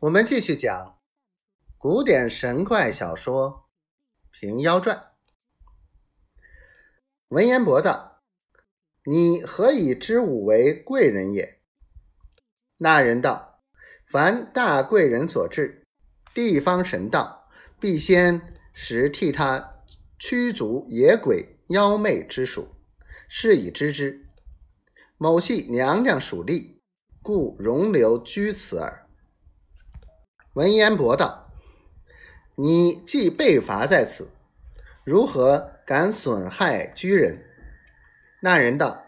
我们继续讲古典神怪小说《平妖传》。文彦博道：“你何以知吾为贵人也？”那人道：“凡大贵人所至，地方神道必先时替他驱逐野鬼妖魅之属，是以知之。某系娘娘属吏，故容留居此耳。”文彦博道：“你既被罚在此，如何敢损害居人？”那人道：“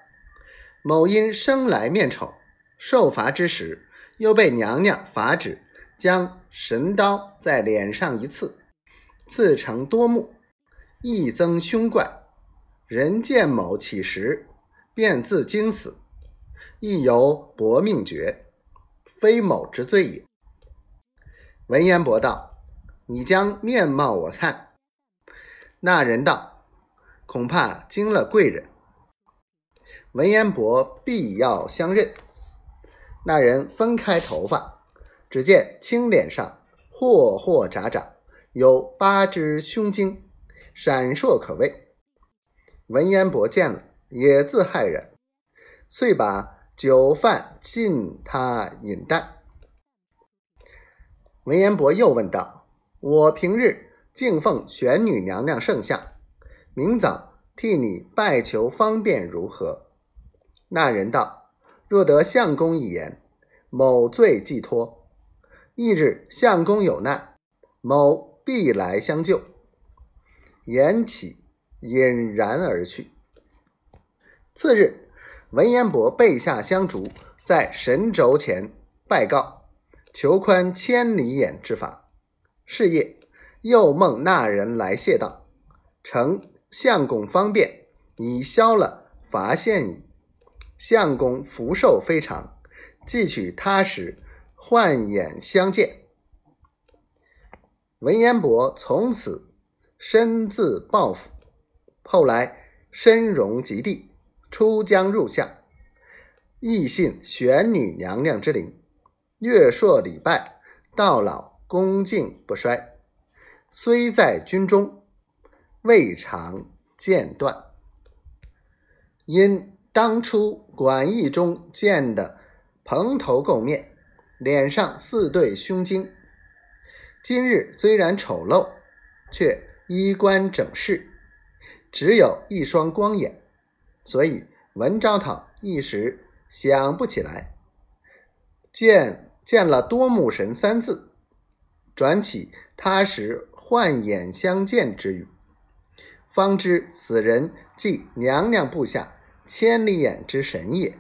某因生来面丑，受罚之时，又被娘娘罚止，将神刀在脸上一刺，刺成多目，益增凶怪。人见某起时，便自惊死，亦犹薄命绝，非某之罪也。”文彦博道：“你将面貌我看。”那人道：“恐怕惊了贵人。”文彦博必要相认。那人分开头发，只见青脸上霍霍眨眨，有八只胸睛，闪烁可畏。文彦博见了，也自骇然，遂把酒饭进他饮啖。文彦博又问道：“我平日敬奉玄女娘娘圣像，明早替你拜求方便如何？”那人道：“若得相公一言，某罪既脱。翌日相公有难，某必来相救。”言起，隐然而去。次日，文彦博备下香烛，在神轴前拜告。求宽千里眼之法。是夜，又梦那人来谢道：“丞相公方便，已消了罚现矣。相公福寿非常，既取他时，换眼相见。”文彦博从此身自报复，后来身荣极地，出江入相，亦信玄女娘娘之灵。月朔礼拜，到老恭敬不衰。虽在军中，未尝间断。因当初馆驿中见的蓬头垢面，脸上四对胸襟，今日虽然丑陋，却衣冠整饰，只有一双光眼，所以文昭讨一时想不起来。见。见了多目神三字，转起他时幻眼相见之语，方知此人即娘娘部下千里眼之神也。